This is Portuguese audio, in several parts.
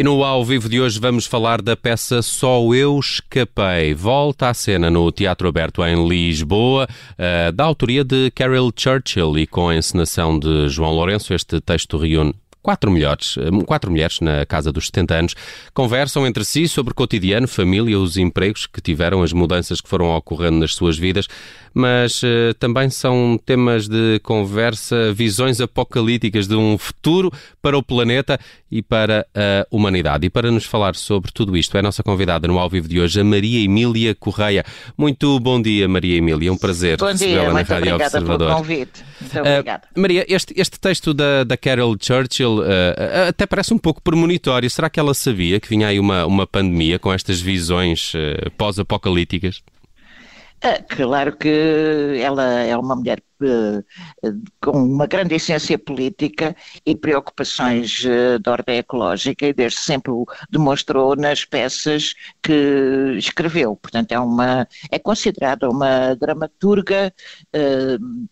E no ao vivo de hoje vamos falar da peça Só Eu Escapei. Volta à cena no Teatro Aberto em Lisboa, uh, da autoria de Carol Churchill e com a encenação de João Lourenço. Este texto reúne quatro mulheres, eh, quatro mulheres na casa dos 70 anos, conversam entre si sobre o cotidiano, família, os empregos que tiveram, as mudanças que foram ocorrendo nas suas vidas, mas uh, também são temas de conversa, visões apocalípticas de um futuro para o planeta e para a humanidade. E para nos falar sobre tudo isto, é a nossa convidada no ao vivo de hoje, a Maria Emília Correia. Muito bom dia, Maria Emília. É um prazer recebê-la na Rádio Observador. Pelo convite. Muito obrigada. Uh, Maria, este, este texto da, da Carol Churchill uh, até parece um pouco premonitório. Será que ela sabia que vinha aí uma, uma pandemia com estas visões pós-apocalípticas? Ah, claro que ela é uma mulher uh, com uma grande essência política e preocupações uh, de ordem ecológica e desde sempre o demonstrou nas peças que escreveu. Portanto, é uma é considerada uma dramaturga uh,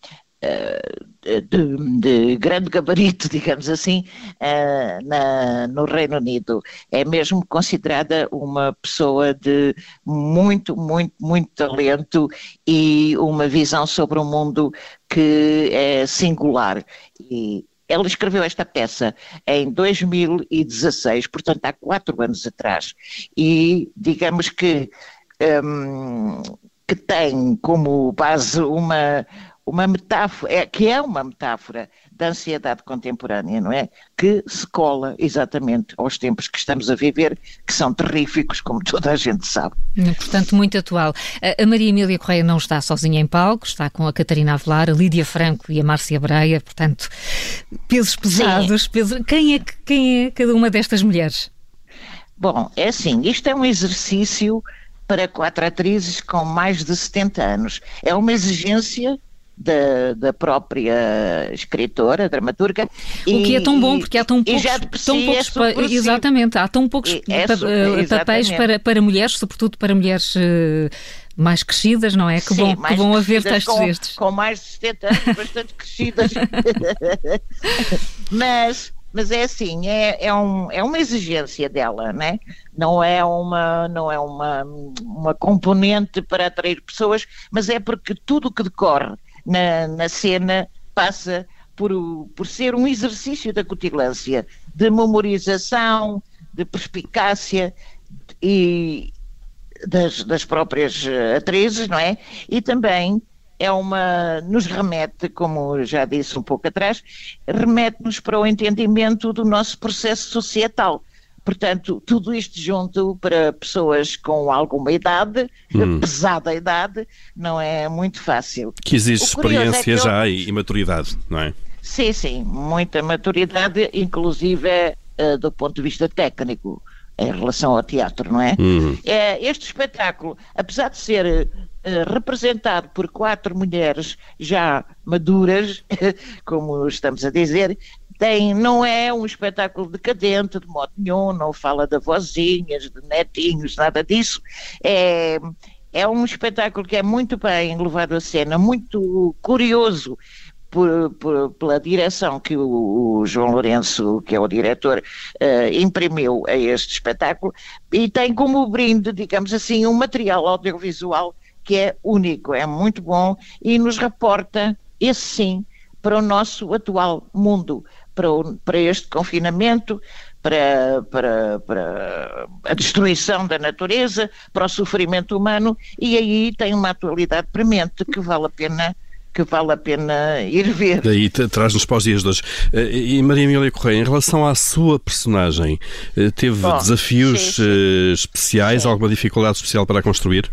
de, de, grande gabarito, digamos assim, uh, na, no Reino Unido. É mesmo considerada uma pessoa de muito, muito, muito talento e uma visão sobre o mundo que é singular. E ela escreveu esta peça em 2016, portanto há quatro anos atrás, e digamos que, um, que tem como base uma uma metáfora, é, que é uma metáfora da ansiedade contemporânea, não é? Que se cola exatamente aos tempos que estamos a viver, que são terríficos, como toda a gente sabe. Portanto, muito atual. A Maria Emília Correia não está sozinha em palco, está com a Catarina Avelar, a Lídia Franco e a Márcia Breia, portanto, pesos pesados. Pesos... Quem, é, quem é cada uma destas mulheres? Bom, é assim, isto é um exercício para quatro atrizes com mais de 70 anos. É uma exigência da, da própria escritora, dramaturga. O e, que é tão bom, porque há tão poucos, tão si poucos é exatamente, há tão poucos é eh, papéis para, para mulheres, sobretudo para mulheres uh, mais crescidas, não é? Que Sim, bom, que bom haver textos com, destes. Com mais de 70 anos, bastante crescidas. mas mas é assim, é, é, um, é uma exigência dela, né? não é uma não é uma, uma componente para atrair pessoas, mas é porque tudo o que decorre na, na cena passa por, por ser um exercício da cutilância, de memorização, de perspicácia e das, das próprias eh, atrizes, não é? E também é uma, nos remete, como já disse um pouco atrás, remete-nos para o entendimento do nosso processo societal. Portanto, tudo isto junto para pessoas com alguma idade, hum. pesada idade, não é muito fácil. Que exige experiência é que já eu... e maturidade, não é? Sim, sim, muita maturidade, inclusive uh, do ponto de vista técnico, em relação ao teatro, não é? Hum. é este espetáculo, apesar de ser uh, representado por quatro mulheres já maduras, como estamos a dizer, tem, não é um espetáculo decadente de modo nenhum, não fala de vozinhas, de netinhos, nada disso. É, é um espetáculo que é muito bem levado a cena, muito curioso. Por, por, pela direção que o, o, João Lourenço, que é o diretor, uh, imprimiu a este espetáculo, e tem como brinde, digamos assim, um material audiovisual que é único, é muito bom e nos reporta, esse sim, para o nosso atual mundo para, o, para este confinamento, para, para, para, a destruição da natureza, para o sofrimento humano, e aí tem uma atualidade premente que vale a pena que vale a pena ir ver. Daí traz-nos para os dias de hoje. Eh, e Maria Emília Correia, em relação à sua personagem, eh, teve Bom, desafios sim, sim. Eh, especiais, sim. alguma dificuldade especial para a construir?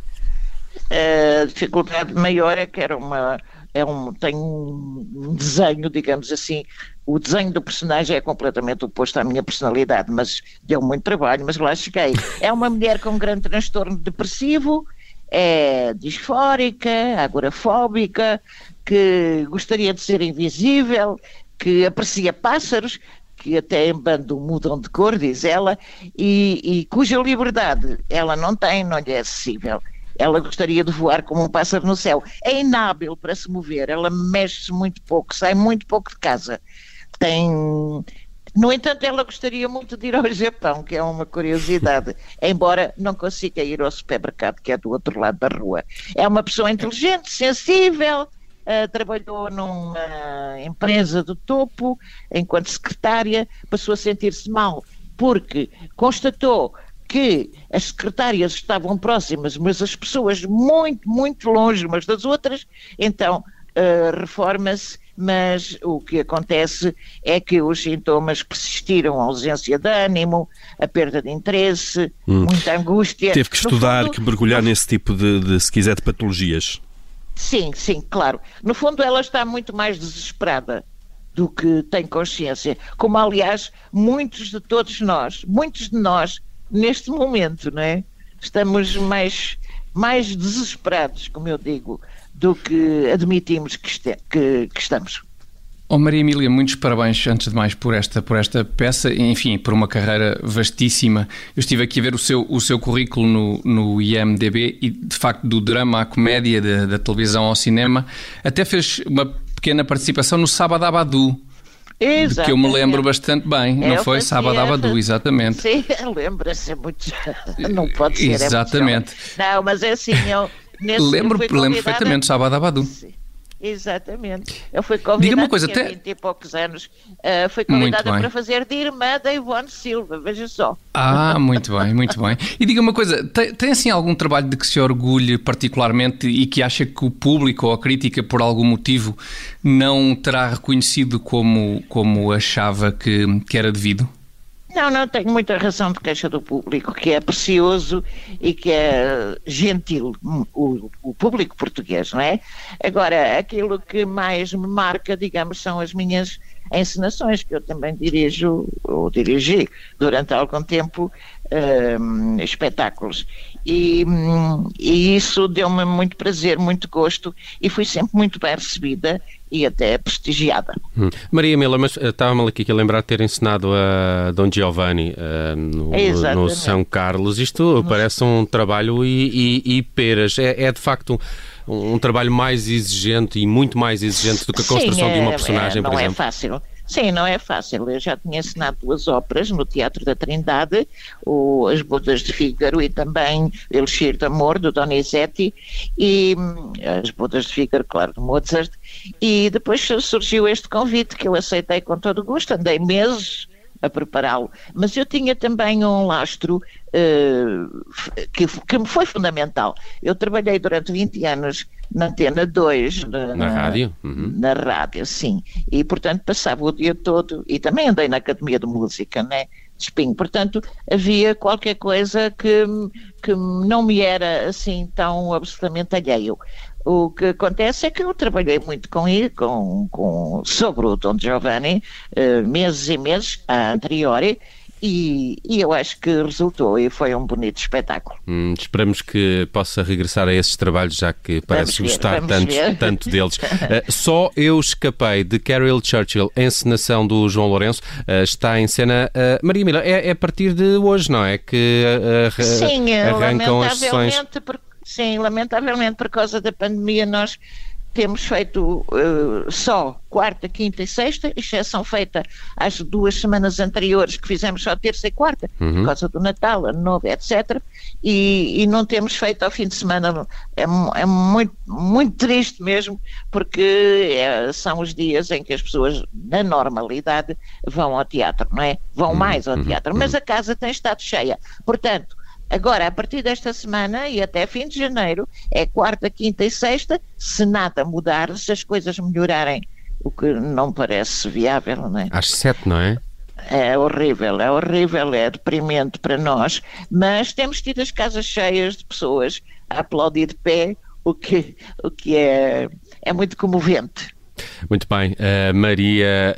A dificuldade maior é que era uma, é um, tem um desenho, digamos assim, o desenho do personagem é completamente oposto à minha personalidade, mas deu muito trabalho, mas lá cheguei. É uma mulher com um grande transtorno depressivo, é disfórica, agorafóbica, que gostaria de ser invisível, que aprecia pássaros, que até em bando mudam de cor, diz ela, e, e cuja liberdade ela não tem, não lhe é acessível. Ela gostaria de voar como um pássaro no céu. É inábil para se mover, ela mexe-se muito pouco, sai muito pouco de casa. Tem, No entanto, ela gostaria muito de ir ao Japão, que é uma curiosidade, embora não consiga ir ao supermercado, que é do outro lado da rua. É uma pessoa inteligente, sensível, uh, trabalhou numa empresa do topo, enquanto secretária, passou a sentir-se mal, porque constatou que as secretárias estavam próximas, mas as pessoas muito, muito longe umas das outras, então uh, reforma-se, mas o que acontece é que os sintomas persistiram, a ausência de ânimo, a perda de interesse, hum. muita angústia. Teve que estudar, fundo, que mergulhar nesse tipo de, de, se quiser, de patologias. Sim, sim, claro. No fundo ela está muito mais desesperada do que tem consciência, como aliás muitos de todos nós, muitos de nós neste momento, não é? Estamos mais, mais desesperados, como eu digo, do que admitimos que, este, que, que estamos. Oh Maria Emília, muitos parabéns antes de mais por esta, por esta peça, enfim, por uma carreira vastíssima. Eu estive aqui a ver o seu, o seu currículo no, no IMDB e, de facto, do drama à comédia, da, da televisão ao cinema, até fez uma pequena participação no Sábado Abadu. Exatamente. Que eu me lembro bastante bem, não foi? Sábado Abadu, exatamente. Sim, lembra-se muito. Não pode ser. Exatamente. É não, mas é assim, eu. Nesse, lembro, lembro perfeitamente, Sábado Abadu. Sim. Exatamente. Eu fui convidada, Diga uma coisa, tinha 20 e poucos anos, uh, fui convidada para fazer de irmã da Ivone Silva, veja só. Ah, muito bem, muito bem. E diga uma coisa, tem, tem assim algum trabalho de que se orgulhe particularmente e que acha que o público ou a crítica, por algum motivo, não terá reconhecido como, como achava que, que era devido? Não, não, tenho muita razão de queixa do público, que é precioso e que é gentil, o, o, público português, não é? Agora, aquilo que mais me marca, digamos, são as minhas encenações, que eu também dirijo, ou dirigi durante algum tempo, uh, espetáculos. E, e isso deu-me muito prazer, muito gosto e fui sempre muito bem recebida e até prestigiada. Hum. Maria Mila, mas uh, estava-me aqui a lembrar de ter ensinado a Dom Giovanni uh, no, no, São Carlos. Isto parece um trabalho e, e, e peras. É, é, de facto um, um, trabalho mais exigente e muito mais exigente do que a construção Sim, é, de uma personagem, é, por exemplo. Não é fácil. Sim, não é fácil. Eu já tinha ensinado duas óperas no Teatro da Trindade, o As Bodas de Fígaro e também Elixir de Amor, do Donizetti, e hum, As Bodas de Fígaro, claro, de Mozart. E depois surgiu este convite que eu aceitei com todo gosto, andei meses a prepará-lo. Mas eu tinha também um lastro uh, que, que me foi fundamental. Eu trabalhei durante 20 anos na Antena 2. Na, na rádio? Uhum. Na rádio, sim. E, portanto, passava o dia todo, e também andei na Academia de Música, né? De Espinho. Portanto, havia qualquer coisa que, que não me era assim tão absolutamente alheio. O que acontece é que eu trabalhei muito com ele, com, com, sobre o Dom Giovanni, uh, meses e meses a anteriori, e, e, eu acho que resultou e foi um bonito espetáculo. Hum, esperamos que possa regressar a esses trabalhos, já que parece gostar tanto, tanto deles. uh, Só Eu Escapei, de Carol Churchill, encenação do João Lourenço, uh, está em cena. Uh, Maria Mila, é, é, a partir de hoje, não é? Que Sim, arrancam as sessões. Sim, lamentavelmente por causa da pandemia nós temos feito uh, só quarta, quinta e sexta, exceção feita às duas semanas anteriores que fizemos só terça e quarta, uhum. por causa do Natal, Ano Novo, etc. E, e, não temos feito ao fim de semana. É, é muito, muito triste mesmo, porque é, são os dias em que as pessoas, na normalidade, vão ao teatro, não é? Vão uhum. mais ao uhum. teatro, mas uhum. a casa tem estado cheia. Portanto, Agora, a partir desta semana e até fim de janeiro, é quarta, quinta e sexta, se nada mudar, se as coisas melhorarem, o que não parece viável, não é? Às sete, não é? É horrível, é horrível, é deprimente para nós, mas temos tido as casas cheias de pessoas a aplaudir de pé, o que, o que é, é muito comovente. Muito bem, uh, Maria.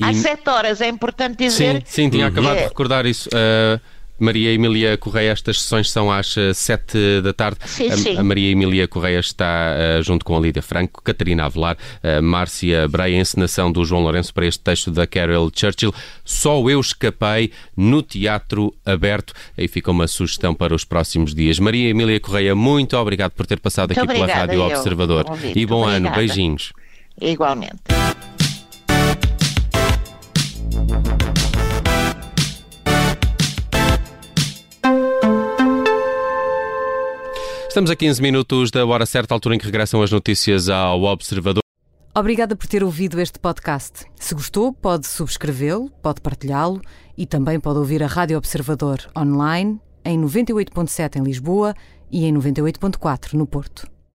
Uh, Às sete horas, é importante dizer. Sim, sim tinha acabado é... de recordar isso. Uh, Maria Emília Correia, estas sessões são às 7 eh, da tarde. Sim, sim. A, Maria Emília Correia está uh, junto com a Lídia Franco, Catarina Avelar, uh, Márcia Breia, encenação do João Lourenço para este texto da Carol Churchill. Só eu escapei no Teatro Aberto. Aí fica uma sugestão para os próximos dias. Maria Emília Correia, muito obrigado por ter passado aqui pela Rádio Observador. E bom obrigada. ano. Beijinhos. Igualmente. Estamos a 15 minutos da hora certa, altura em que regressam as notícias ao Observador. Obrigada por ter ouvido este podcast. Se gostou, pode subscrevê-lo, pode partilhá-lo e também pode ouvir a Rádio Observador online em 98.7 em Lisboa e em 98.4 no Porto.